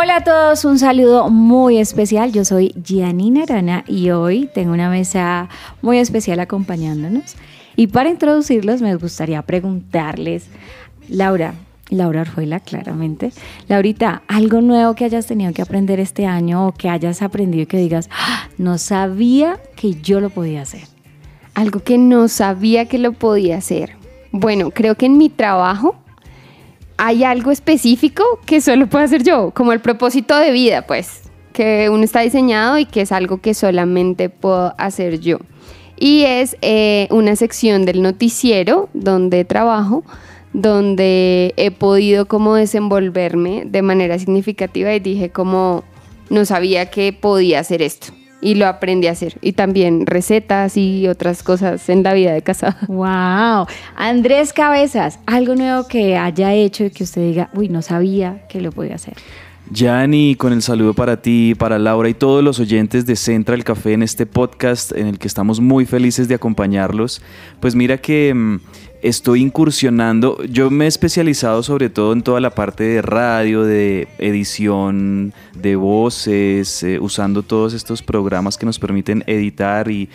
Hola a todos, un saludo muy especial. Yo soy Gianina Arana y hoy tengo una mesa muy especial acompañándonos. Y para introducirlos me gustaría preguntarles, Laura, Laura Orjuela, claramente. Laurita, algo nuevo que hayas tenido que aprender este año o que hayas aprendido y que digas, "Ah, no sabía que yo lo podía hacer. Algo que no sabía que lo podía hacer. Bueno, creo que en mi trabajo hay algo específico que solo puedo hacer yo, como el propósito de vida, pues, que uno está diseñado y que es algo que solamente puedo hacer yo. Y es eh, una sección del noticiero donde trabajo, donde he podido como desenvolverme de manera significativa y dije como no sabía que podía hacer esto. Y lo aprendí a hacer. Y también recetas y otras cosas en la vida de casada. Wow. Andrés Cabezas, algo nuevo que haya hecho y que usted diga, uy, no sabía que lo podía hacer. Yanni, con el saludo para ti, para Laura y todos los oyentes de Central Café en este podcast en el que estamos muy felices de acompañarlos. Pues mira que mm, estoy incursionando, yo me he especializado sobre todo en toda la parte de radio, de edición de voces, eh, usando todos estos programas que nos permiten editar y,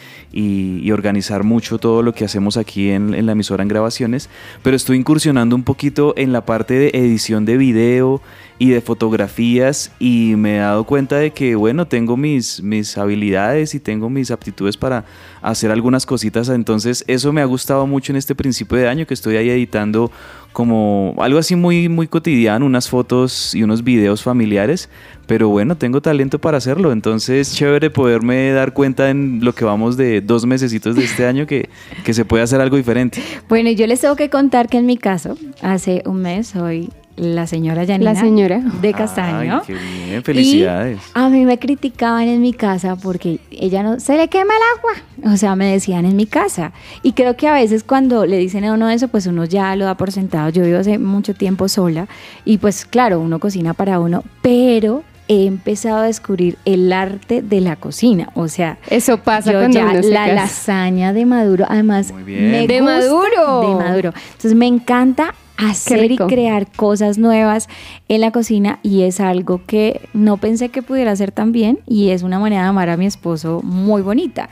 organizar mucho todo lo que hacemos aquí en la emisora en grabaciones, pero estoy incursionando un poquito en la parte de edición de video y de fotografías y me he dado cuenta de que bueno tengo mis, mis habilidades y tengo mis aptitudes para hacer algunas cositas. Entonces eso me ha gustado mucho en este principio de año que estoy ahí editando como algo así muy muy cotidiano unas fotos y unos videos familiares. Pero bueno tengo talento para hacerlo. Entonces chévere poderme dar cuenta en lo que vamos de dos mesecitos de este año que, que se puede hacer algo diferente. Bueno, yo les tengo que contar que en mi caso, hace un mes soy la señora Yanina. La señora. De Castaño. Ay, qué bien, felicidades. Y a mí me criticaban en mi casa porque ella no se le quema el agua. O sea, me decían en mi casa. Y creo que a veces cuando le dicen a uno eso, pues uno ya lo da por sentado. Yo vivo hace mucho tiempo sola y pues claro, uno cocina para uno, pero he empezado a descubrir el arte de la cocina. O sea, Eso pasa yo cuando ya uno se la casa. lasaña de Maduro, además Muy bien. me De gusta Maduro. de Maduro. Entonces me encanta hacer y crear cosas nuevas en la cocina y es algo que no pensé que pudiera hacer tan bien y es una manera de amar a mi esposo muy bonita.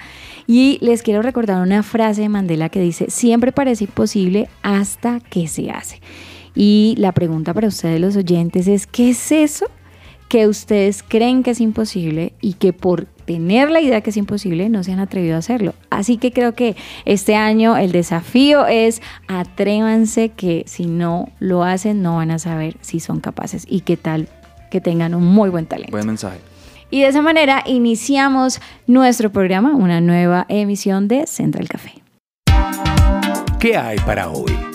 Y les quiero recordar una frase de Mandela que dice, siempre parece imposible hasta que se hace. Y la pregunta para ustedes los oyentes es, ¿qué es eso que ustedes creen que es imposible y que por tener la idea que es imposible no se han atrevido a hacerlo. Así que creo que este año el desafío es atrévanse que si no lo hacen no van a saber si son capaces y qué tal que tengan un muy buen talento. Buen mensaje. Y de esa manera iniciamos nuestro programa, una nueva emisión de Central Café. ¿Qué hay para hoy?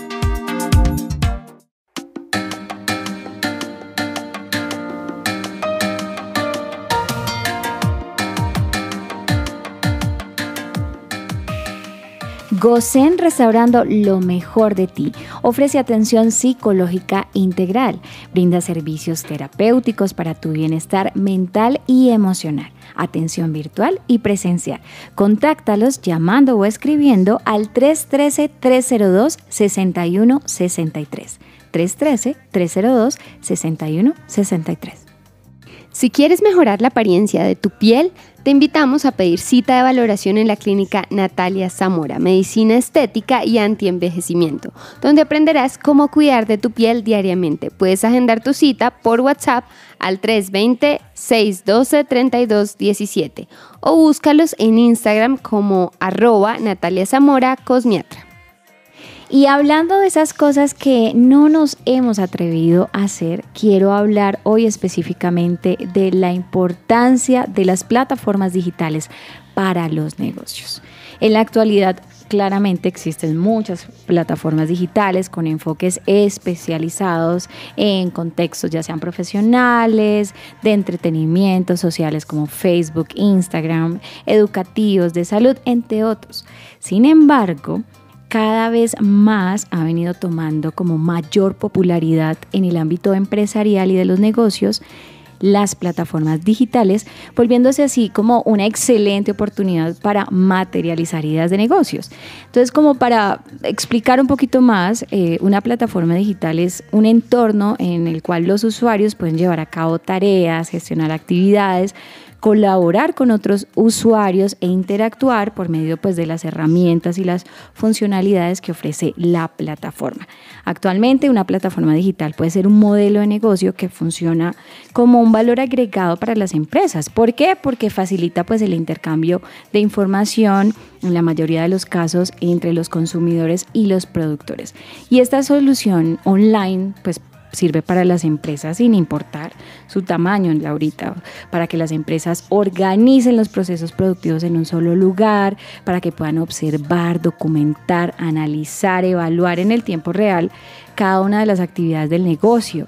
Gozen Restaurando lo mejor de ti. Ofrece atención psicológica integral. Brinda servicios terapéuticos para tu bienestar mental y emocional. Atención virtual y presencial. Contáctalos llamando o escribiendo al 313-302-6163. 313-302-6163. Si quieres mejorar la apariencia de tu piel, te invitamos a pedir cita de valoración en la clínica Natalia Zamora, Medicina Estética y Antienvejecimiento, donde aprenderás cómo cuidar de tu piel diariamente. Puedes agendar tu cita por WhatsApp al 320-612-3217 o búscalos en Instagram como arroba Natalia Zamora Cosmiatra. Y hablando de esas cosas que no nos hemos atrevido a hacer, quiero hablar hoy específicamente de la importancia de las plataformas digitales para los negocios. En la actualidad, claramente existen muchas plataformas digitales con enfoques especializados en contextos ya sean profesionales, de entretenimiento, sociales como Facebook, Instagram, educativos, de salud, entre otros. Sin embargo, cada vez más ha venido tomando como mayor popularidad en el ámbito empresarial y de los negocios las plataformas digitales, volviéndose así como una excelente oportunidad para materializar ideas de negocios. Entonces, como para explicar un poquito más, eh, una plataforma digital es un entorno en el cual los usuarios pueden llevar a cabo tareas, gestionar actividades, colaborar con otros usuarios e interactuar por medio pues, de las herramientas y las funcionalidades que ofrece la plataforma. Actualmente una plataforma digital puede ser un modelo de negocio que funciona como un valor agregado para las empresas. ¿Por qué? Porque facilita pues, el intercambio de información en la mayoría de los casos entre los consumidores y los productores. Y esta solución online pues sirve para las empresas sin importar su tamaño, Laurita, para que las empresas organicen los procesos productivos en un solo lugar, para que puedan observar, documentar, analizar, evaluar en el tiempo real cada una de las actividades del negocio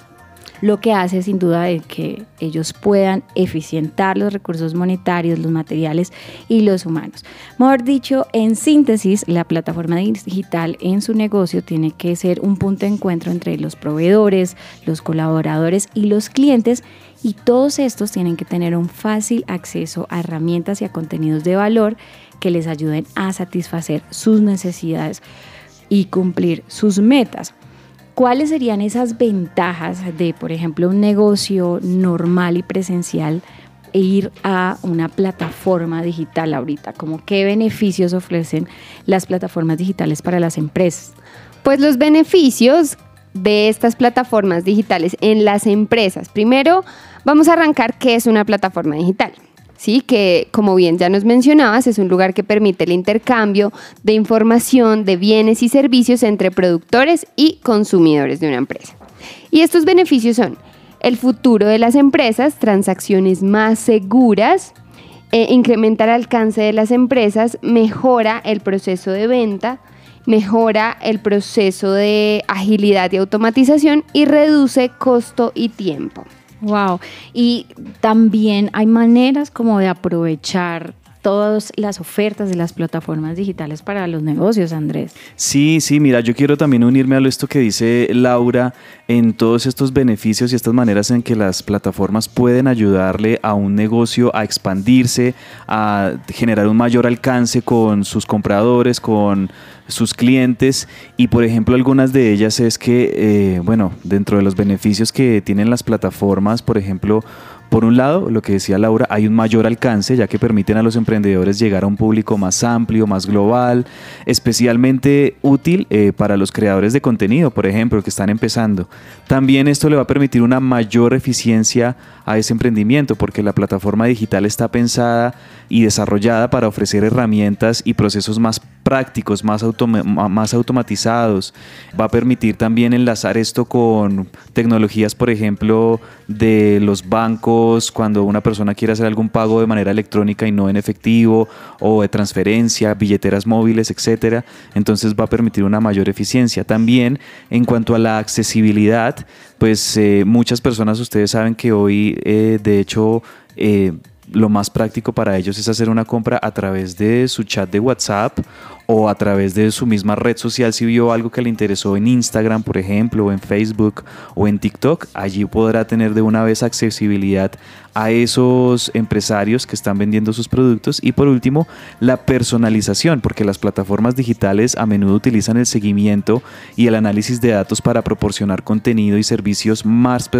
lo que hace sin duda de que ellos puedan eficientar los recursos monetarios, los materiales y los humanos. Mejor dicho, en síntesis, la plataforma digital en su negocio tiene que ser un punto de encuentro entre los proveedores, los colaboradores y los clientes y todos estos tienen que tener un fácil acceso a herramientas y a contenidos de valor que les ayuden a satisfacer sus necesidades y cumplir sus metas. ¿Cuáles serían esas ventajas de, por ejemplo, un negocio normal y presencial e ir a una plataforma digital ahorita? ¿Cómo qué beneficios ofrecen las plataformas digitales para las empresas? Pues los beneficios de estas plataformas digitales en las empresas. Primero, vamos a arrancar qué es una plataforma digital. ¿Sí? que como bien ya nos mencionabas, es un lugar que permite el intercambio de información, de bienes y servicios entre productores y consumidores de una empresa. Y estos beneficios son el futuro de las empresas, transacciones más seguras, eh, incrementa el alcance de las empresas, mejora el proceso de venta, mejora el proceso de agilidad y automatización y reduce costo y tiempo. Wow. Y también hay maneras como de aprovechar todas las ofertas de las plataformas digitales para los negocios, Andrés. Sí, sí, mira, yo quiero también unirme a esto que dice Laura en todos estos beneficios y estas maneras en que las plataformas pueden ayudarle a un negocio a expandirse, a generar un mayor alcance con sus compradores, con sus clientes y por ejemplo algunas de ellas es que, eh, bueno, dentro de los beneficios que tienen las plataformas, por ejemplo, por un lado, lo que decía Laura, hay un mayor alcance ya que permiten a los emprendedores llegar a un público más amplio, más global, especialmente útil eh, para los creadores de contenido, por ejemplo, que están empezando. También esto le va a permitir una mayor eficiencia a ese emprendimiento porque la plataforma digital está pensada y desarrollada para ofrecer herramientas y procesos más prácticos, más, más automatizados. Va a permitir también enlazar esto con tecnologías, por ejemplo, de los bancos, cuando una persona quiere hacer algún pago de manera electrónica y no en efectivo, o de transferencia, billeteras móviles, etcétera. Entonces va a permitir una mayor eficiencia. También en cuanto a la accesibilidad, pues eh, muchas personas, ustedes saben que hoy, eh, de hecho, eh, lo más práctico para ellos es hacer una compra a través de su chat de WhatsApp o a través de su misma red social si vio algo que le interesó en Instagram, por ejemplo, o en Facebook o en TikTok, allí podrá tener de una vez accesibilidad a esos empresarios que están vendiendo sus productos. Y por último la personalización porque las plataformas digitales a menudo utilizan el seguimiento y el análisis de datos para proporcionar contenido y servicios más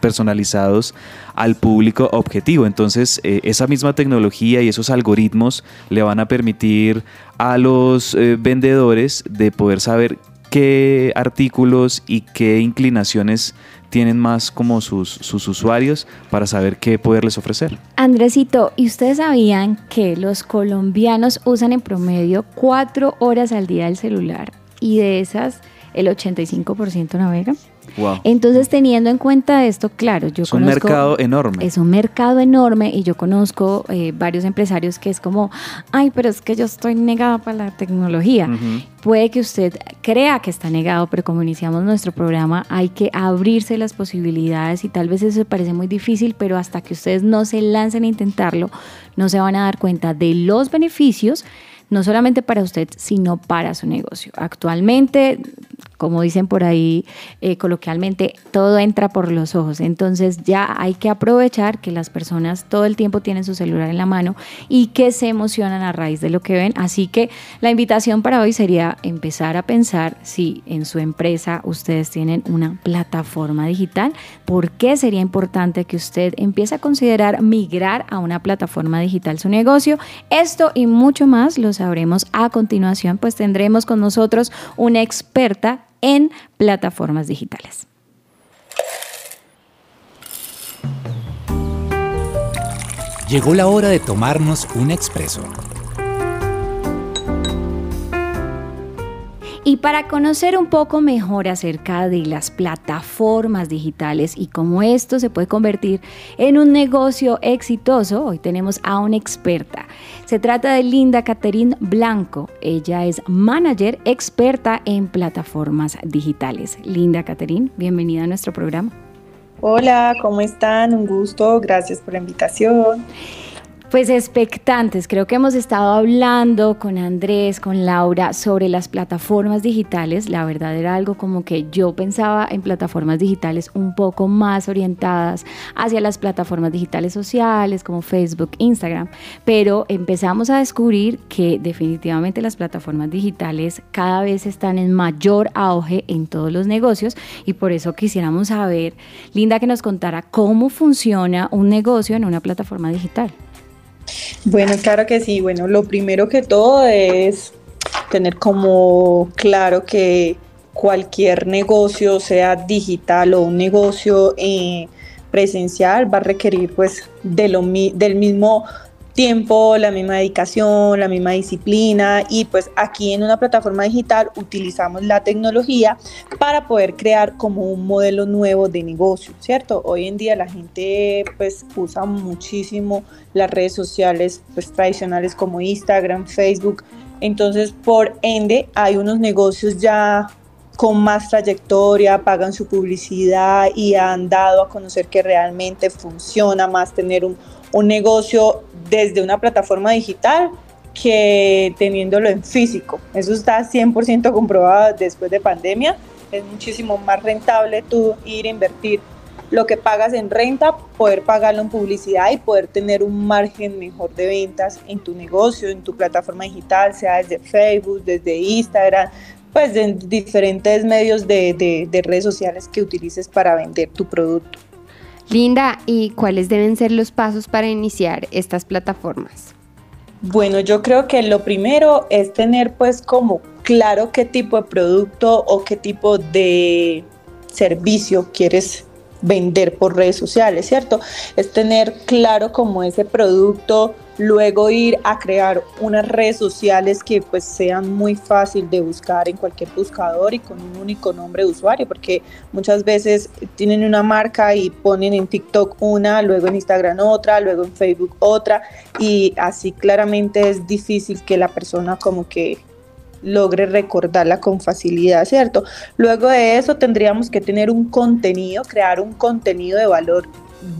personalizados al público objetivo. Entonces eh, esa misma tecnología y esos algoritmos le van a permitir a los eh, vendedores de poder saber qué artículos y qué inclinaciones tienen más como sus, sus usuarios para saber qué poderles ofrecer. Andresito, ¿y ustedes sabían que los colombianos usan en promedio cuatro horas al día el celular y de esas el 85% navega? Wow. Entonces, teniendo en cuenta esto, claro, yo Es un conozco... mercado enorme. Es un mercado enorme y yo conozco eh, varios empresarios que es como, ay, pero es que yo estoy negada para la tecnología. Puede que usted crea que está negado, pero como iniciamos nuestro programa, hay que abrirse las posibilidades y tal vez eso parece muy difícil, pero hasta que ustedes no se lancen a intentarlo, no se van a dar cuenta de los beneficios, no solamente para usted, sino para su negocio. Actualmente, como dicen por ahí eh, coloquialmente, todo entra por los ojos. Entonces ya hay que aprovechar que las personas todo el tiempo tienen su celular en la mano y que se emocionan a raíz de lo que ven. Así que la invitación para hoy sería empezar a pensar si en su empresa ustedes tienen una plataforma digital. ¿Por qué sería importante que usted empiece a considerar migrar a una plataforma digital su negocio? Esto y mucho más lo sabremos a continuación, pues tendremos con nosotros una experta en plataformas digitales. Llegó la hora de tomarnos un expreso. Y para conocer un poco mejor acerca de las plataformas digitales y cómo esto se puede convertir en un negocio exitoso, hoy tenemos a una experta. Se trata de Linda Caterín Blanco. Ella es manager experta en plataformas digitales. Linda Caterín, bienvenida a nuestro programa. Hola, ¿cómo están? Un gusto, gracias por la invitación. Pues expectantes, creo que hemos estado hablando con Andrés, con Laura sobre las plataformas digitales. La verdad era algo como que yo pensaba en plataformas digitales un poco más orientadas hacia las plataformas digitales sociales como Facebook, Instagram, pero empezamos a descubrir que definitivamente las plataformas digitales cada vez están en mayor auge en todos los negocios y por eso quisiéramos saber, Linda, que nos contara cómo funciona un negocio en una plataforma digital. Bueno, claro que sí. Bueno, lo primero que todo es tener como claro que cualquier negocio, sea digital o un negocio eh, presencial, va a requerir pues de lo, del mismo tiempo, la misma dedicación, la misma disciplina y pues aquí en una plataforma digital utilizamos la tecnología para poder crear como un modelo nuevo de negocio, ¿cierto? Hoy en día la gente pues usa muchísimo las redes sociales pues tradicionales como Instagram, Facebook, entonces por ende hay unos negocios ya con más trayectoria, pagan su publicidad y han dado a conocer que realmente funciona más tener un, un negocio desde una plataforma digital que teniéndolo en físico. Eso está 100% comprobado después de pandemia. Es muchísimo más rentable tú ir a invertir lo que pagas en renta, poder pagarlo en publicidad y poder tener un margen mejor de ventas en tu negocio, en tu plataforma digital, sea desde Facebook, desde Instagram, pues en diferentes medios de, de- de redes sociales que utilices para vender tu producto. Linda, ¿y cuáles deben ser los pasos para iniciar estas plataformas? Bueno, yo creo que lo primero es tener pues como claro qué tipo de producto o qué tipo de servicio quieres vender por redes sociales, ¿cierto? Es tener claro como ese producto, luego ir a crear unas redes sociales que pues sean muy fácil de buscar en cualquier buscador y con un único nombre de usuario, porque muchas veces tienen una marca y ponen en TikTok una, luego en Instagram otra, luego en Facebook otra y así claramente es difícil que la persona como que logre recordarla con facilidad, ¿cierto? Luego de eso tendríamos que tener un contenido, crear un contenido de valor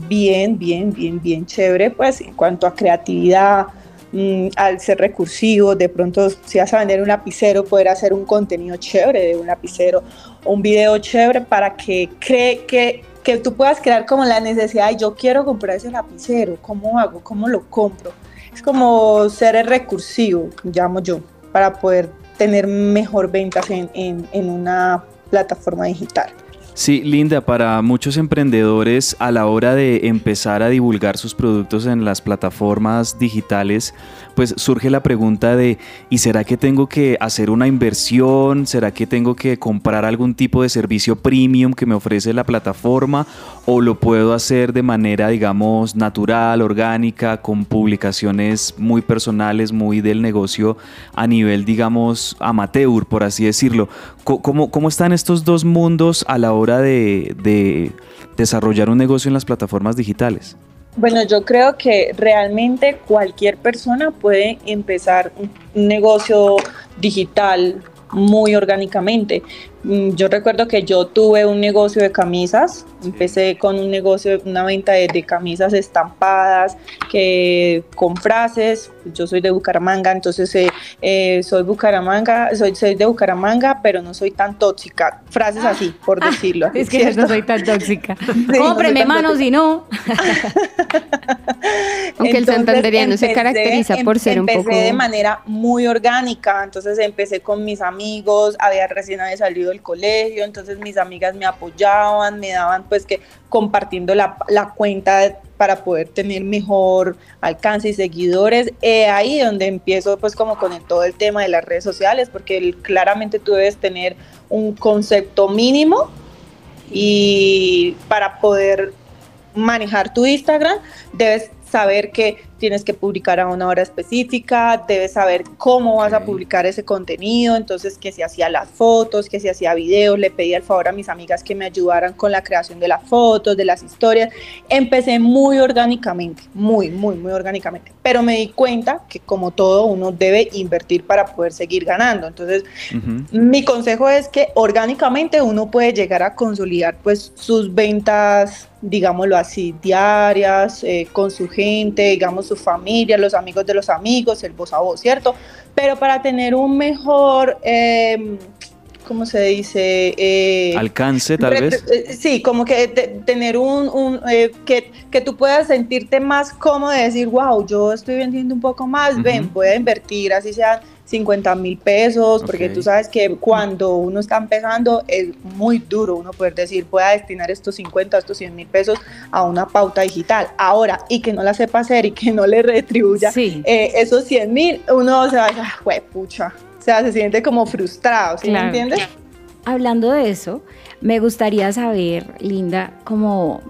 bien, bien, bien, bien chévere, pues en cuanto a creatividad, mm, al ser recursivo, de pronto si vas a vender un lapicero, poder hacer un contenido chévere de un lapicero, un video chévere para que cree que, que tú puedas crear como la necesidad yo quiero comprar ese lapicero, ¿cómo hago? ¿Cómo lo compro? Es como ser el recursivo, llamo yo, para poder tener mejor ventas en, en, una plataforma digital. Sí, Linda, para muchos emprendedores a la hora de empezar a divulgar sus productos en las plataformas digitales, pues surge la pregunta de, ¿y será que tengo que hacer una inversión? ¿Será que tengo que comprar algún tipo de servicio premium que me ofrece la plataforma? ¿O lo puedo hacer de manera, digamos, natural, orgánica, con publicaciones muy personales, muy del negocio a nivel, digamos, amateur, por así decirlo? ¿Cómo, cómo están estos dos mundos a la hora hora de, de desarrollar un negocio en las plataformas digitales? Bueno, yo creo que realmente cualquier persona puede empezar un negocio digital muy orgánicamente. Mm, yo recuerdo que yo tuve un negocio de camisas, empecé con un negocio, una venta de, camisas estampadas, que con frases, yo soy de Bucaramanga, entonces eh, eh, soy Bucaramanga, soy, soy de Bucaramanga, pero no soy tan tóxica, frases así, por Ah, decirlo. es que no soy tan tóxica. no Cómpreme tan manos y no. Aunque el Entonces, santanderiano se empecé- caracteriza por em- ser un empecé poco... de manera muy orgánica, entonces empecé con mis amigos, había recién había salido del colegio, entonces mis amigas me apoyaban, me daban pues que compartiendo la, la cuenta para poder tener mejor alcance y seguidores, eh, ahí donde empiezo pues como con el- todo el tema de las redes sociales, porque el- claramente tú debes tener un concepto mínimo y para poder manejar tu Instagram, debes saber que tienes que publicar a una hora específica, debes saber cómo vas a publicar ese contenido, entonces que si hacía las fotos, que si hacía videos, le pedí el favor a mis amigas que me ayudaran con la creación de las fotos, de las historias. Empecé muy orgánicamente, muy, muy, muy orgánicamente, pero me di cuenta que como todo uno debe invertir para poder seguir ganando. Entonces, mi consejo es que orgánicamente uno puede llegar a consolidar pues sus ventas, digámoslo así, diarias, eh, con su gente, digamos su familia, los amigos de los amigos, el voz a voz, ¿cierto? Pero para tener un mejor, eh, ¿cómo se dice? Eh, Alcance, tal vez. eh, Sí, como que te- tener un, un, eh, que, que tú puedas sentirte más cómodo de decir, wow, yo estoy vendiendo un poco más, ven, voy a invertir, así sean 50 mil pesos, porque tú sabes que cuando uno está empezando es muy duro uno poder decir, voy a destinar estos 50, estos 100 mil pesos a una pauta digital. Ahora, y que no la sepa hacer y que no le retribuya Sí. eh, esos 100 mil, uno se va a decir, "Ah, pucha. O sea, se siente como frustrado, ¿sí Claro. me entiendes? Hablando de eso, me gustaría saber, Linda, como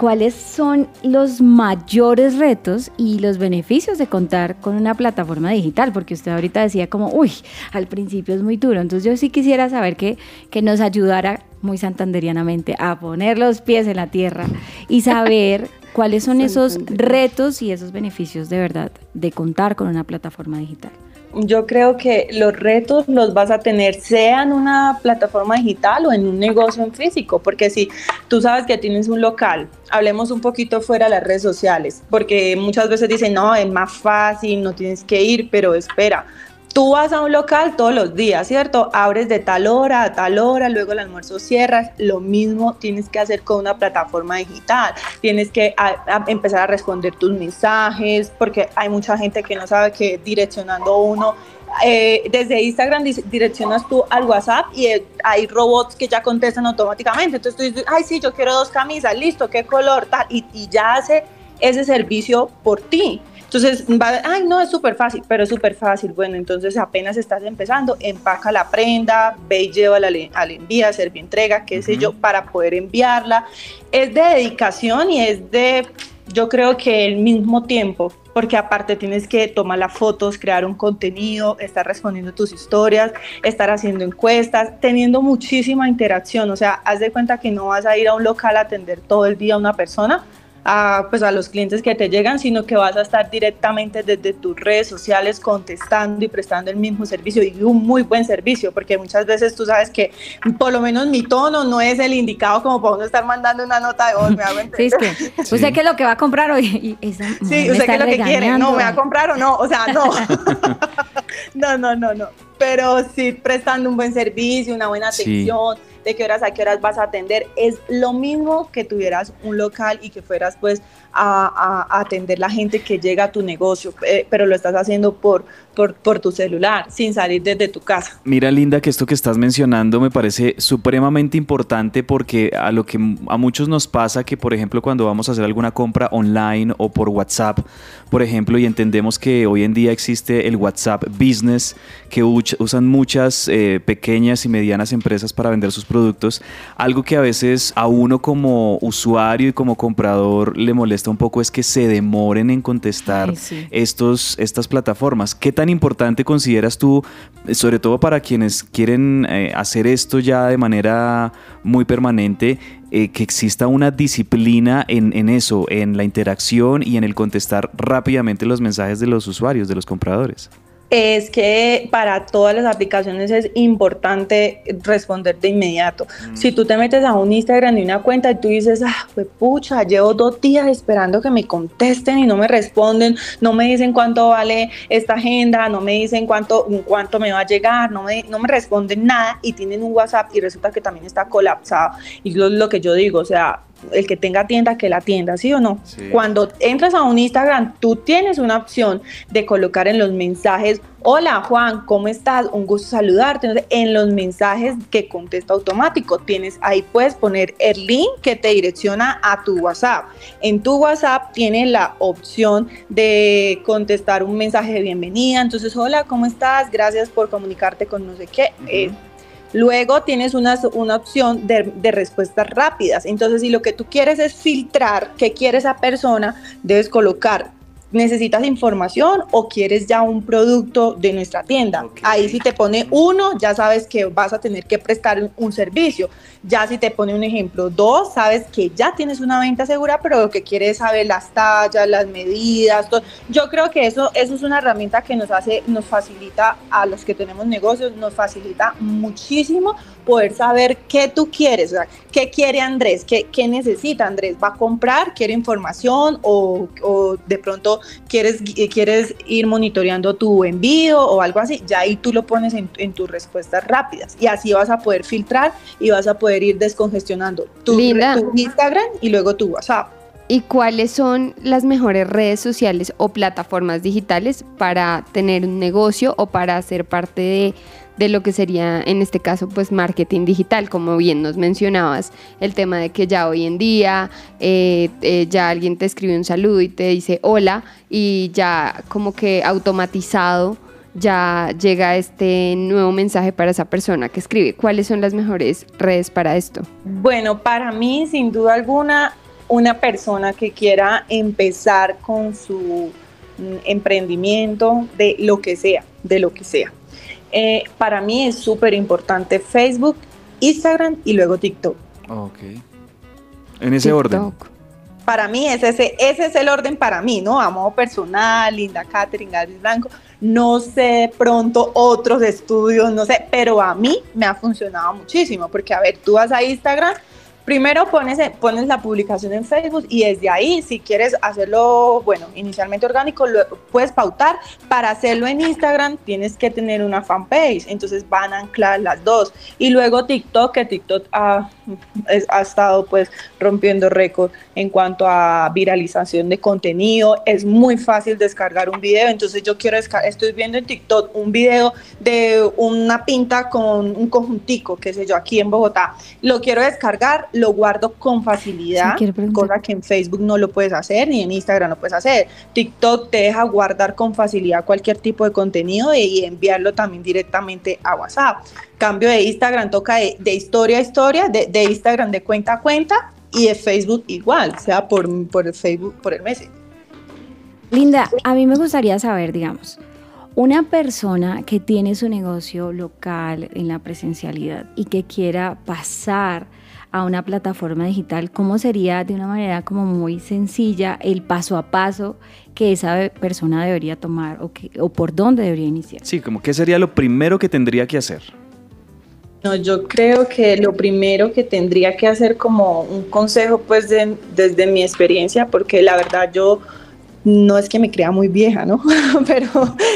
cuáles son los mayores retos y los beneficios de contar con una plataforma digital, porque usted ahorita decía como, uy, al principio es muy duro, entonces yo sí quisiera saber que, que nos ayudara muy santanderianamente a poner los pies en la tierra y saber cuáles son esos retos y esos beneficios de verdad de contar con una plataforma digital. Yo creo que los retos los vas a tener sea en una plataforma digital o en un negocio en físico, porque si tú sabes que tienes un local, hablemos un poquito fuera de las redes sociales, porque muchas veces dicen, no, es más fácil, no tienes que ir, pero espera. Tú vas a un local todos los días, ¿cierto? Abres de tal hora a tal hora, luego el almuerzo cierras. Lo mismo tienes que hacer con una plataforma digital. Tienes que empezar a responder tus mensajes, porque hay mucha gente que no sabe que direccionando uno eh, desde Instagram direccionas tú al WhatsApp y eh, hay robots que ya contestan automáticamente. Entonces tú dices, ay, sí, yo quiero dos camisas, listo, ¿qué color? Tal, y ya hace ese servicio por ti. Entonces, va, ay, no, es súper fácil, pero es súper fácil. Bueno, entonces apenas estás empezando, empaca la prenda, ve y llévala al, al envía, entrega, qué sé Ujú. yo, para poder enviarla. Es de dedicación y es de, yo creo que el mismo tiempo, porque aparte tienes que tomar las fotos, crear un contenido, estar respondiendo tus historias, estar haciendo encuestas, teniendo muchísima interacción. O sea, haz de cuenta que no vas a ir a un local a atender todo el día a una persona, a, pues a los clientes que te llegan, sino que vas a estar directamente desde tus redes sociales contestando y prestando el mismo servicio y un muy buen servicio, porque muchas veces tú sabes que por lo menos mi tono no es el indicado como para uno estar mandando una nota de voz, me hago Sí, es entender. que usted qué es lo que va a comprar hoy. Y esa Sí, usted qué es lo que quiere, no, me va a comprar o no, o sea, no. no, no, no, no. Pero sí prestando un buen servicio, una buena Sí. De qué horas a qué horas vas a atender, es lo mismo que tuvieras un local y que fueras pues a, a- atender la gente que llega a tu negocio, eh, pero lo estás haciendo por, por, por tu celular, sin salir desde tu casa. Mira, Linda, que esto que estás mencionando me parece supremamente importante porque a lo que a muchos nos pasa que, por ejemplo, cuando vamos a hacer alguna compra online o por WhatsApp, por ejemplo, y entendemos que hoy en día existe el WhatsApp Business que usan muchas eh, pequeñas y medianas empresas para vender sus productos. Algo que a veces a uno como usuario y como comprador le molesta un poco es que se demoren en contestar Ay, sí. estos, estas plataformas. ¿Qué tan importante consideras tú, sobre todo para quienes quieren eh, hacer esto ya de manera muy permanente, eh, que exista una disciplina en, en eso, en la interacción y en el contestar rápidamente los mensajes de los usuarios, de los compradores? Es que para todas las aplicaciones es importante responder de inmediato. Si tú te metes a un Instagram y una cuenta y tú dices, ah, pues pucha, llevo dos días esperando que me contesten y no me responden, no me dicen cuánto vale esta agenda, no me dicen cuánto, cuánto me va a llegar, no me, no me responden nada y tienen un WhatsApp y resulta que también está colapsado. Y lo, lo que yo digo, o sea, el que tenga tienda, que la tienda, ¿sí o no? Sí. Cuando entras a un Instagram, tú tienes una opción de colocar en los mensajes, hola Juan, ¿cómo estás? Un gusto saludarte. Entonces, en los mensajes que contesta automático, tienes ahí puedes poner el link que te direcciona a tu WhatsApp. En tu WhatsApp tienes la opción de contestar un mensaje de bienvenida. Entonces, hola, ¿cómo estás? Gracias por comunicarte con no sé qué. Eh, Luego tienes una, una opción de, de respuestas rápidas. Entonces, si lo que tú quieres es filtrar qué quiere esa persona, debes colocar, ¿necesitas información o quieres ya un producto de nuestra tienda? Ahí si te pone uno, ya sabes que vas a tener que prestar un, un servicio. Ya si te pone un ejemplo, dos, sabes que ya tienes una venta segura, pero lo que quieres es saber las tallas, las medidas. todo. Yo creo que eso, eso es una herramienta que nos hace, nos facilita a los que tenemos negocios, nos facilita muchísimo poder saber qué tú quieres, o sea, qué quiere Andrés, qué, qué necesita Andrés, va a comprar, quiere información o, o de pronto quieres, quieres ir monitoreando tu envío o algo así, ya ahí tú lo pones en, en tus respuestas rápidas y así vas a poder filtrar y vas a poder ir descongestionando tu Instagram y luego tu WhatsApp. ¿Y cuáles son las mejores redes sociales o plataformas digitales para tener un negocio o para ser parte de, de lo que sería en este caso pues marketing digital? Como bien nos mencionabas, el tema de que ya hoy en día eh, eh, ya alguien te escribe un saludo y te dice hola y ya como que automatizado ya llega este nuevo mensaje para esa persona que escribe. ¿Cuáles son las mejores redes para esto? Bueno, para mí, sin duda alguna, una persona que quiera empezar con su mm, emprendimiento de lo que sea, de lo que sea. Eh, para mí es súper importante Facebook, Instagram y luego TikTok. Ok. En ese orden. Para mí es ese, ese es el orden para mí, ¿no? A modo personal, Linda Catherine, Gabriel Blanco. No sé pronto otros estudios, no sé, pero a mí me ha funcionado muchísimo, porque a ver, tú vas a Instagram, primero pones, pones la publicación en Facebook y desde ahí, si quieres hacerlo, bueno, inicialmente orgánico, puedes pautar. Para hacerlo en Instagram tienes que tener una fanpage, entonces van a anclar las dos. Y luego TikTok, que TikTok ha, ha estado pues rompiendo récord en cuanto a viralización de contenido. Es muy fácil descargar un video, entonces yo quiero estoy viendo en TikTok un video de una pinta con un conjuntico, qué sé yo, aquí en Bogotá. Lo quiero descargar, lo guardo con facilidad, Sí, cosa que en Facebook no lo puedes hacer, ni en Instagram lo puedes hacer. TikTok te deja guardar con facilidad cualquier tipo de contenido y y enviarlo también directamente a WhatsApp. Cambio de Instagram toca de, de historia a historia, de, de Instagram de cuenta a cuenta y de Facebook igual, sea por, por el Facebook, por el Messenger. Linda, a mí me gustaría saber, digamos, una persona que tiene su negocio local en la presencialidad y que quiera pasar a una plataforma digital, ¿cómo sería de una manera como muy sencilla el paso a paso que esa persona debería tomar o, que, o por dónde debería iniciar? Sí, como qué sería lo primero que tendría que hacer. No, yo creo que lo primero que tendría que hacer como un consejo, pues de- desde mi experiencia, porque la verdad yo no es que me crea muy vieja, ¿no? Pero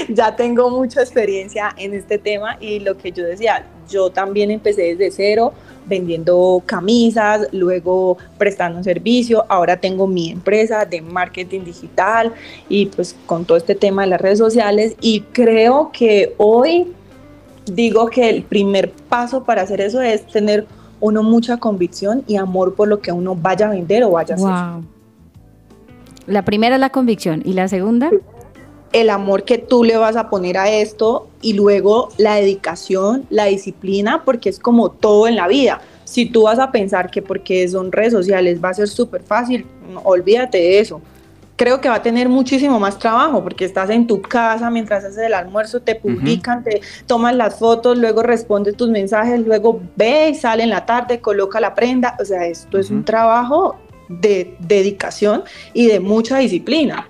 ya tengo mucha experiencia en este tema y lo que yo decía, yo también empecé desde cero vendiendo camisas, luego prestando un servicio, ahora tengo mi empresa de marketing digital y pues con todo este tema de las redes sociales. Y creo que hoy digo que el primer paso para hacer eso es tener uno mucha convicción y amor por lo que uno vaya a vender o vaya a hacer. La primera es la convicción y la segunda, el amor que tú le vas a poner a esto y luego la dedicación, la disciplina, porque es como todo en la vida. Si tú vas a pensar que porque son redes sociales va a ser súper fácil, olvídate de eso. Creo que va a tener muchísimo más trabajo porque estás en tu casa mientras haces el almuerzo, te publican, te toman las fotos, luego respondes tus mensajes, luego ve y sale en la tarde, coloca la prenda. O sea, esto es un trabajo de dedicación y de mucha disciplina.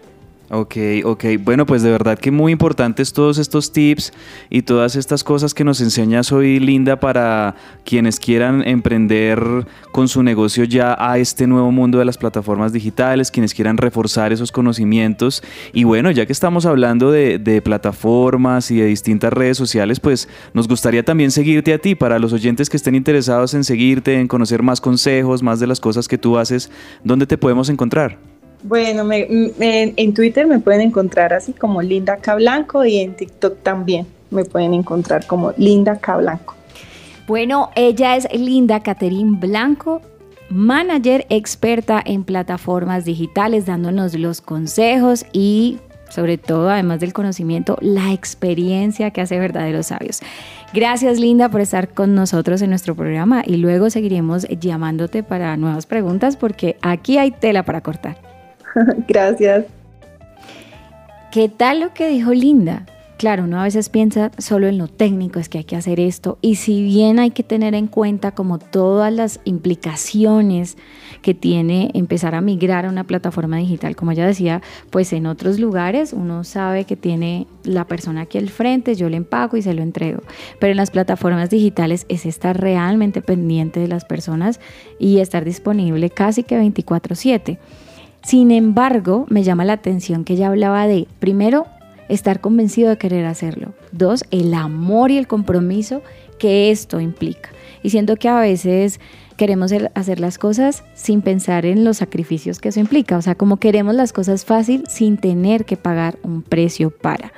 Ok, ok. Bueno, pues de verdad que muy importantes todos estos tips y todas estas cosas que nos enseñas hoy, Linda, para quienes quieran emprender con su negocio ya a este nuevo mundo de las plataformas digitales, quienes quieran reforzar esos conocimientos. Y bueno, ya que estamos hablando de, de plataformas y de distintas redes sociales, pues nos gustaría también seguirte a ti, para los oyentes que estén interesados en seguirte, en conocer más consejos, más de las cosas que tú haces, ¿dónde te podemos encontrar? Bueno, me, en Twitter me pueden encontrar así como Linda K. Blanco y en TikTok también me pueden encontrar como Linda K. Blanco. Bueno, ella es Linda Caterín Blanco, manager experta en plataformas digitales, dándonos los consejos y sobre todo, además del conocimiento, la experiencia que hace verdaderos sabios. Gracias Linda por estar con nosotros en nuestro programa y luego seguiremos llamándote para nuevas preguntas porque aquí hay tela para cortar. Gracias. ¿Qué tal lo que dijo Linda? Claro, uno a veces piensa solo en lo técnico, es que hay que hacer esto. Y si bien hay que tener en cuenta como todas las implicaciones que tiene empezar a migrar a una plataforma digital, como ella decía, pues en otros lugares uno sabe que tiene la persona aquí al frente, yo le empaco y se lo entrego. Pero en las plataformas digitales es estar realmente pendiente de las personas y estar disponible casi que 24/7. Sin embargo, me llama la atención que ella hablaba de, primero, estar convencido de querer hacerlo. Dos, el amor y el compromiso que esto implica. Y siento que a veces queremos hacer las cosas sin pensar en los sacrificios que eso implica. O sea, como queremos las cosas fácil sin tener que pagar un precio para.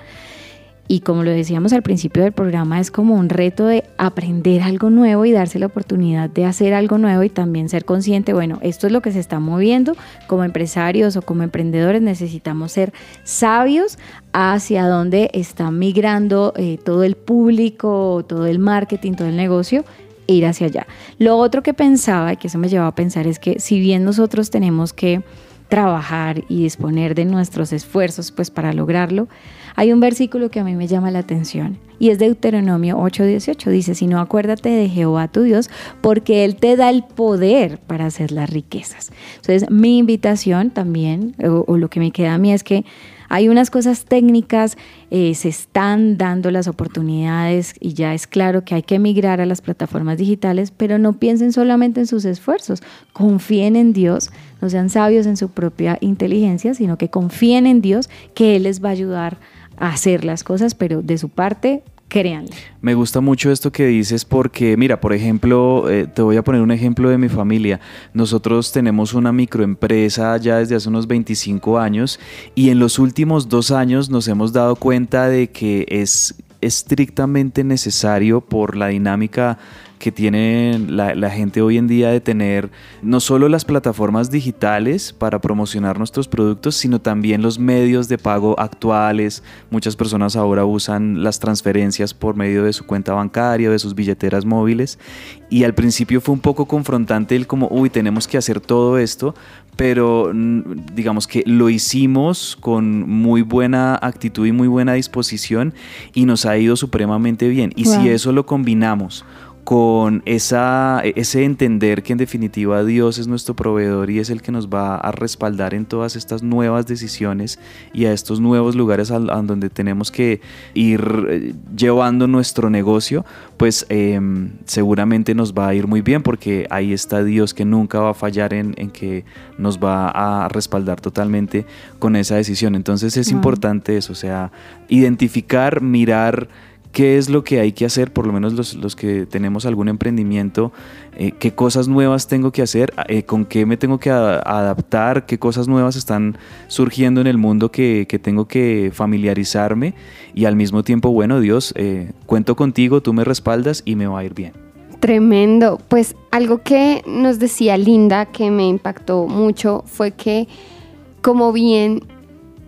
Y como lo decíamos al principio del programa, es como un reto de aprender algo nuevo y darse la oportunidad de hacer algo nuevo y también ser consciente, bueno, esto es lo que se está moviendo. Como empresarios o como emprendedores necesitamos ser sabios hacia dónde está migrando eh, todo el público, todo el marketing, todo el negocio e ir hacia allá. Lo otro que pensaba y que eso me llevaba a pensar es que si bien nosotros tenemos que trabajar y disponer de nuestros esfuerzos pues para lograrlo, hay un versículo que a mí me llama la atención y es Deuteronomio 8:18. Dice, si no acuérdate de Jehová tu Dios, porque Él te da el poder para hacer las riquezas. Entonces, mi invitación también, o, lo que me queda a mí es que hay unas cosas técnicas, eh, se están dando las oportunidades y ya es claro que hay que emigrar a las plataformas digitales, pero no piensen solamente en sus esfuerzos, confíen en Dios, no sean sabios en su propia inteligencia, sino que confíen en Dios que Él les va a ayudar hacer las cosas, pero de su parte, créanle. Me gusta mucho esto que dices porque, mira, por ejemplo, eh, te voy a poner un ejemplo de mi familia. Nosotros tenemos una microempresa ya desde hace unos 25 años y en los últimos dos años nos hemos dado cuenta de que es estrictamente necesario por la dinámica que tiene la, gente hoy en día de tener no solo las plataformas digitales para promocionar nuestros productos, sino también los medios de pago actuales. Muchas personas ahora usan las transferencias por medio de su cuenta bancaria, de sus billeteras móviles. Y al principio fue un poco confrontante el como, uy, tenemos que hacer todo esto, pero mm, digamos que lo hicimos con muy buena actitud y muy buena disposición y nos ha ido supremamente bien. Y si eso lo combinamos con esa, ese entender que en definitiva Dios es nuestro proveedor y es el que nos va a respaldar en todas estas nuevas decisiones y a estos nuevos lugares a, donde tenemos que ir eh, llevando nuestro negocio, pues em, seguramente nos va a ir muy bien porque ahí está Dios que nunca va a fallar en, que nos va a respaldar totalmente con esa decisión. Entonces es importante eso, o sea, identificar, mirar, qué es lo que hay que hacer, por lo menos los, que tenemos algún emprendimiento, eh, qué cosas nuevas tengo que hacer, eh, con qué me tengo que adaptar, qué cosas nuevas están surgiendo en el mundo que, tengo que familiarizarme y al mismo tiempo, bueno, Dios, eh, cuento contigo, tú me respaldas y me va a ir bien. Tremendo. Pues algo que nos decía Linda que me impactó mucho fue que como bien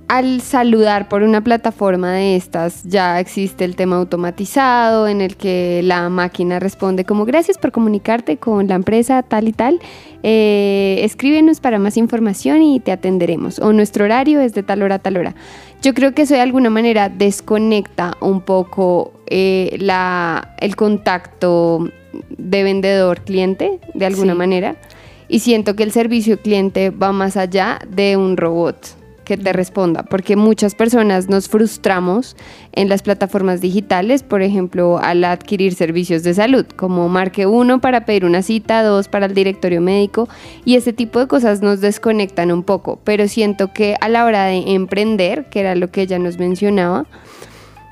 al saludar por una plataforma de estas ya existe el tema automatizado en el que la máquina responde como gracias por comunicarte con la empresa tal y tal. Eh, escríbenos para más información y te atenderemos. O nuestro horario es de tal hora a tal hora. Yo creo que eso de alguna manera desconecta un poco eh, la, el contacto de vendedor-cliente de alguna Sí. manera. Y siento que el servicio cliente va más allá de un robot que te responda, porque muchas personas nos frustramos en las plataformas digitales, por ejemplo, al adquirir servicios de salud, como marque uno para pedir una cita, dos para el directorio médico, y ese tipo de cosas nos desconectan un poco, pero siento que a la hora de emprender, que era lo que ella nos mencionaba,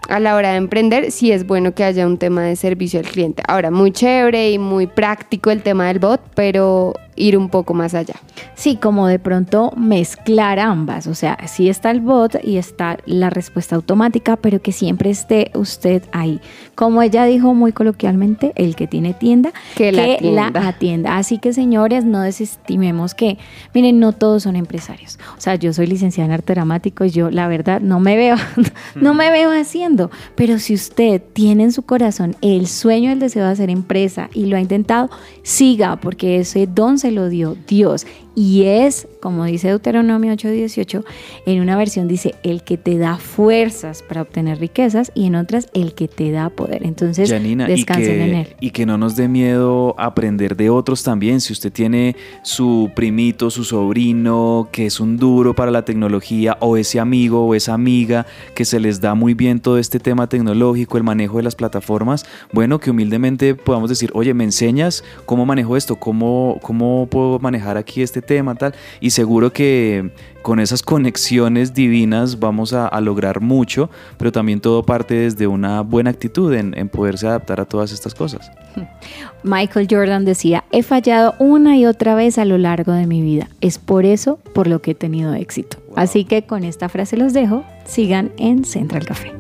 a la hora de emprender, sí es bueno que haya un tema de servicio al cliente. Ahora, muy chévere y muy práctico el tema del bot, pero ir un poco más allá. Sí, como de pronto mezclar ambas, o sea, sí está el bot y está la respuesta automática, pero que siempre esté usted ahí. Como ella dijo muy coloquialmente, el que tiene tienda, Que la atienda. atienda. Así que señores, no desestimemos que, miren, no todos son empresarios. O sea, yo soy licenciada en arte dramático y yo la verdad no me veo, no me veo haciendo, pero si usted tiene en su corazón el sueño, el deseo de hacer empresa y lo ha intentado, siga, porque ese don se lo dio Dios. Y es, como dice Deuteronomio 8:18, en una versión dice, el que te da fuerzas para obtener riquezas y en otras, el que te da poder. Entonces, Janina, y descansen en él. que, y que no nos dé miedo aprender de otros también. Si usted tiene su primito, su sobrino, que es un duro para la tecnología, o ese amigo o esa amiga que se les da muy bien todo este tema tecnológico, el manejo de las plataformas, bueno, que humildemente podamos decir, oye, ¿me enseñas cómo manejo esto? ¿Cómo, cómo puedo manejar aquí este tema? Tal? Y seguro que con esas conexiones divinas vamos a, a lograr mucho, pero también todo parte desde una buena actitud en, en poderse adaptar a todas estas cosas. Michael Jordan decía, he fallado una y otra vez a lo largo de mi vida. Es por eso por lo que he tenido éxito. Así que con esta frase los dejo. Sigan en Central Café.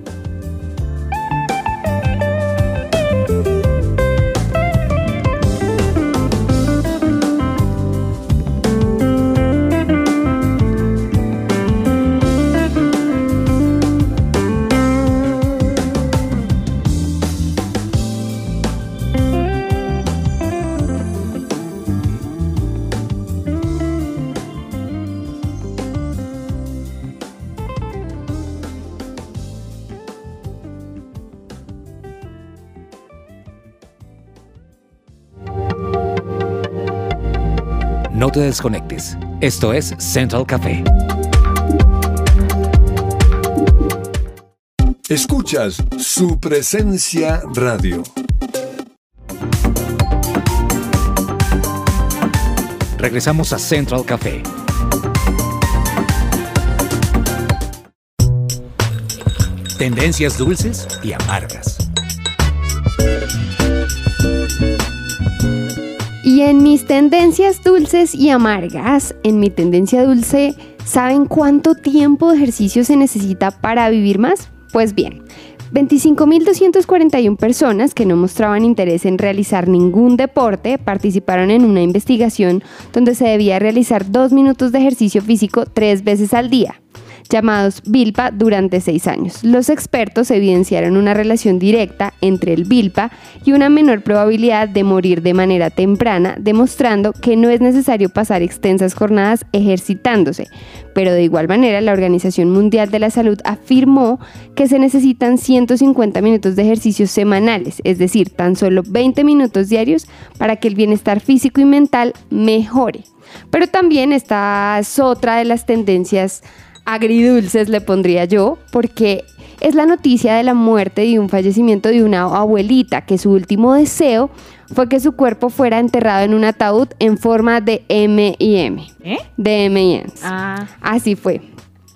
Te desconectes. Esto es Central Café. Escuchas su presencia radio. Regresamos a Central Café. Tendencias dulces y amargas. Y en mis tendencias dulces y amargas, en mi tendencia dulce, ¿saben cuánto tiempo de ejercicio se necesita para vivir más? Pues bien, 25.241 personas que no mostraban interés en realizar ningún deporte participaron en una investigación donde se debía realizar dos minutos de ejercicio físico tres veces al día llamados VILPA durante seis años. Los expertos evidenciaron una relación directa entre el VILPA y una menor probabilidad de morir de manera temprana, demostrando que no es necesario pasar extensas jornadas ejercitándose. Pero de igual manera, la Organización Mundial de la Salud afirmó que se necesitan 150 minutos de ejercicios semanales, es decir, tan solo 20 minutos diarios para que el bienestar físico y mental mejore. Pero también esta es otra de las tendencias agridulces le pondría yo, porque es la noticia de la muerte y un fallecimiento de una abuelita que su último deseo fue que su cuerpo fuera enterrado en un ataúd en forma de M&M. ¿Eh? De M&M's. Ah, Así fue.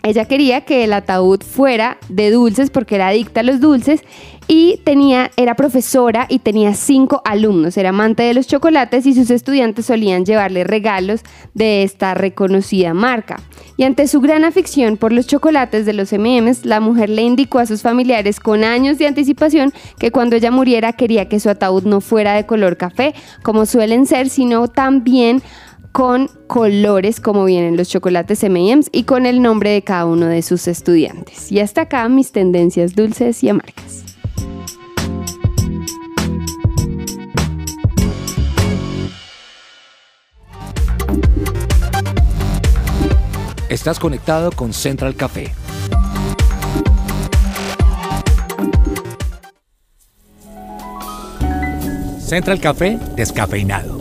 Ella quería que el ataúd fuera de dulces porque era adicta a los dulces y tenía, era profesora y tenía cinco alumnos, era amante de los chocolates y sus estudiantes solían llevarle regalos de esta reconocida marca. Y ante su gran afición por los chocolates de los M&M's, la mujer le indicó a sus familiares con años de anticipación que cuando ella muriera quería que su ataúd no fuera de color café, como suelen ser, sino también con colores como vienen los chocolates M&M's y con el nombre de cada uno de sus estudiantes. Y hasta acá mis tendencias dulces y amargas. Estás conectado con Central Café. Central Café descafeinado.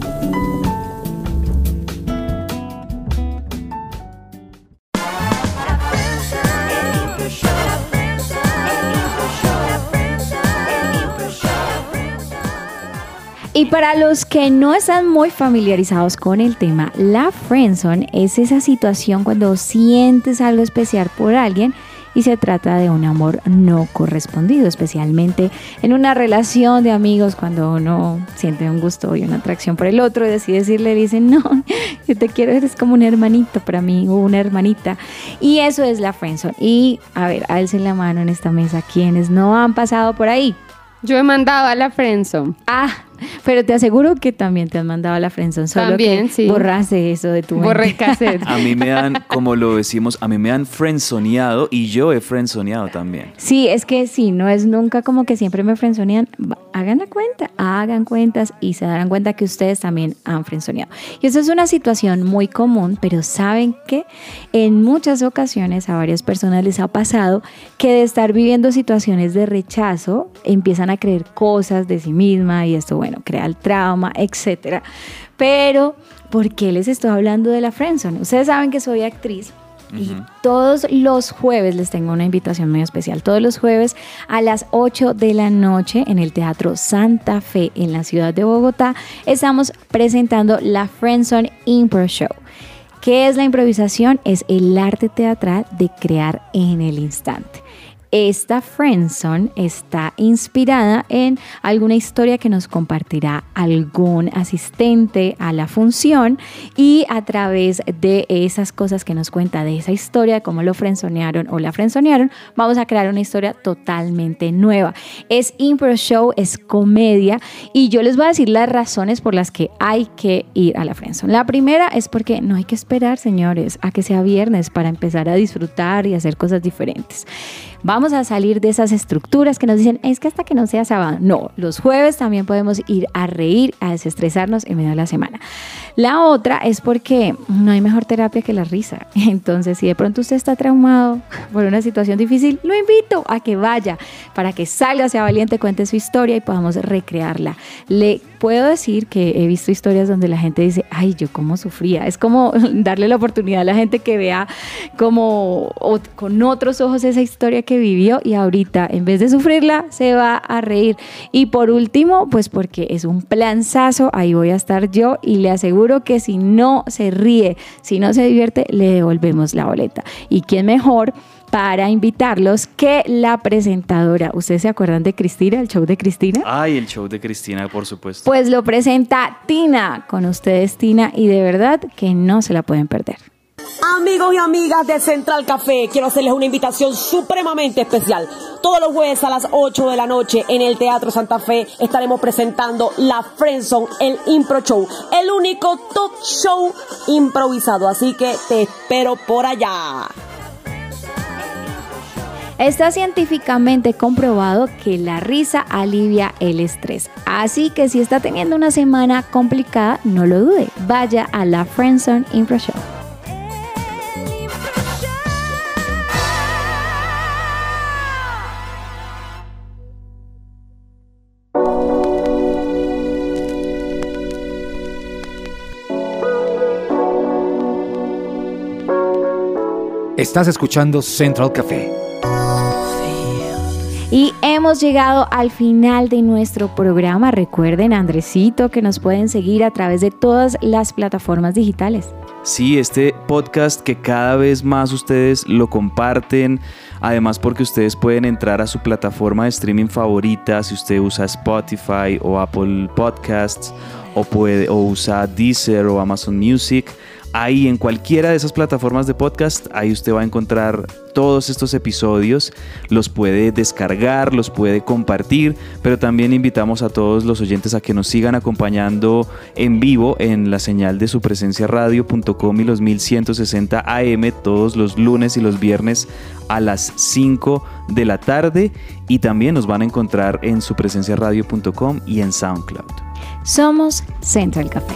Y para los que no están muy familiarizados con el tema, la friendzone es esa situación cuando sientes algo especial por alguien y se trata de un amor no correspondido, especialmente en una relación de amigos cuando uno siente un gusto y una atracción por el otro y decide decirle, dicen, no, yo te quiero, eres como un hermanito para mí o una hermanita. Y eso es la friendzone. Y a ver, alcen la mano en esta mesa quienes no han pasado por ahí. Yo he mandado a la friendzone. Ah, pero te aseguro que también te han mandado a la friendzone, solo También, que sí. borraste eso de tu mente. Borré cassette. A mí me han, como lo decimos, a mí me han friendzoneado y yo he friendzoneado también. Sí, es que sí, no es nunca como que siempre me frenzonean. Hagan la cuenta, hagan cuentas y se darán cuenta que ustedes también han frenzoneado. Y eso es una situación muy común, pero saben que en muchas ocasiones a varias personas les ha pasado que de estar viviendo situaciones de rechazo empiezan a creer cosas de sí misma y esto, bueno, crea el trauma, etcétera. Pero, ¿por qué les estoy hablando de la friendzone? Ustedes saben que soy actriz. Y todos los jueves les tengo una invitación muy especial. Todos los jueves a las 8 de la noche en el Teatro Santa Fe en la ciudad de Bogotá estamos presentando la Friendzone Impro Show. ¿Qué es la improvisación? Es el arte teatral de crear en el instante. Esta friendzone está inspirada en alguna historia que nos compartirá algún asistente a la función y a través de esas cosas que nos cuenta de esa historia, cómo lo frenzonearon o la frenzonearon, vamos a crear una historia totalmente nueva. Es impro show, es comedia y yo les voy a decir las razones por las que hay que ir a la friendzone. La primera es porque no hay que esperar, señores, a que sea viernes para empezar a disfrutar y hacer cosas diferentes. Vamos a salir de esas estructuras que nos dicen, es que hasta que no sea sábado. No, los jueves también podemos ir a reír, a desestresarnos en medio de la semana. La otra es porque no hay mejor terapia que la risa. Entonces, si de pronto usted está traumado por una situación difícil, lo invito a que vaya para que salga, sea valiente, cuente su historia y podamos recrearla. Le puedo decir que he visto historias donde la gente dice, ay, yo cómo sufría. Es como darle la oportunidad a la gente que vea como o- con otros ojos esa historia que vivió y ahorita en vez de sufrirla se va a reír. Y por último, pues porque es un planzazo, ahí voy a estar yo y le aseguro que si no se ríe, si no se divierte, le devolvemos la boleta. ¿Y quién mejor? Para invitarlos que la presentadora, ¿ustedes se acuerdan de Cristina, el show de Cristina? Ay, el show de Cristina, por supuesto. Pues lo presenta Tina, con ustedes Tina, y de verdad que no se la pueden perder. Amigos y amigas de Central Café, quiero hacerles una invitación supremamente especial. Todos los jueves a las 8 de la noche en el Teatro Santa Fe estaremos presentando La Friendzone, el Impro Show, el único talk show improvisado. Así que te espero por allá. Está científicamente comprobado que la risa alivia el estrés. Así que si está teniendo una semana complicada, no lo dude. Vaya a la Friendzone Impro Show. Estás escuchando Central Café. Y hemos llegado al final de nuestro programa. Recuerden, Andresito, que nos pueden seguir a través de todas las plataformas digitales. Sí, este podcast que cada vez más ustedes lo comparten, además porque ustedes pueden entrar a su plataforma de streaming favorita si usted usa Spotify o Apple Podcasts o puede o usa Deezer o Amazon Music. Ahí en cualquiera de esas plataformas de podcast, ahí usted va a encontrar todos estos episodios, los puede descargar, los puede compartir, pero también invitamos a todos los oyentes a que nos sigan acompañando en vivo en la señal de su presencia radio.com y los 1160 AM todos los lunes y los viernes a las 5 de la tarde y también nos van a encontrar en su presencia radio.com y en SoundCloud. Somos Central Café.